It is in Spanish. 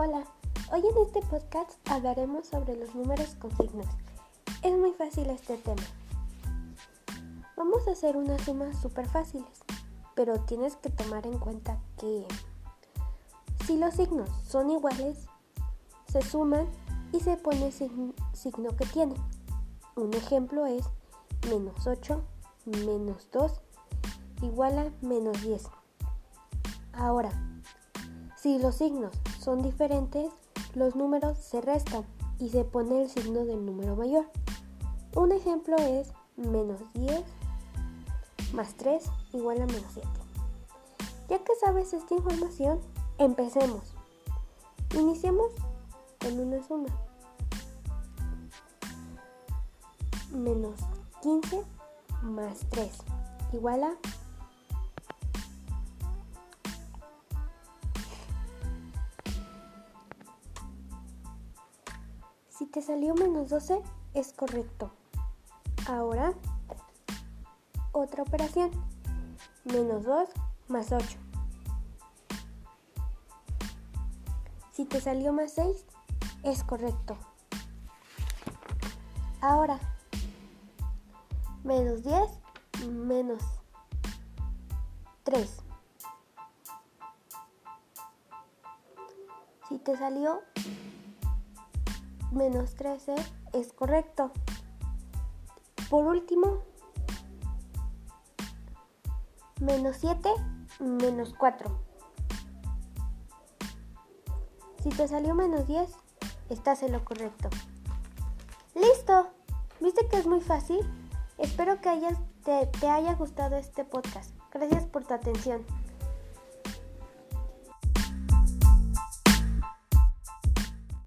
Hola, hoy en este podcast hablaremos sobre los números con signos. Es muy fácil este tema. Vamos a hacer unas sumas súper fáciles, pero tienes que tomar en cuenta que si los signos son iguales, se suman y se pone el signo que tienen. Un ejemplo es menos 8 menos 2 igual a menos 10. Ahora, si los signos son diferentes, los números se restan y se pone el signo del número mayor. Un ejemplo es menos 10 más 3 igual a menos 7. Ya que sabes esta información, empecemos. Iniciemos con una suma. Menos 15 más 3 igual a Si te salió menos 12, es correcto. Ahora, otra operación. Menos 2 más 8. Si te salió más 6, es correcto. Ahora, menos 10 menos 3. Si te salió menos 13 es correcto. Por último, menos 7 menos 4. Si te salió menos 10, estás en lo correcto. ¡Listo! ¿Viste que es muy fácil? Espero que te, haya gustado este podcast. Gracias por tu atención.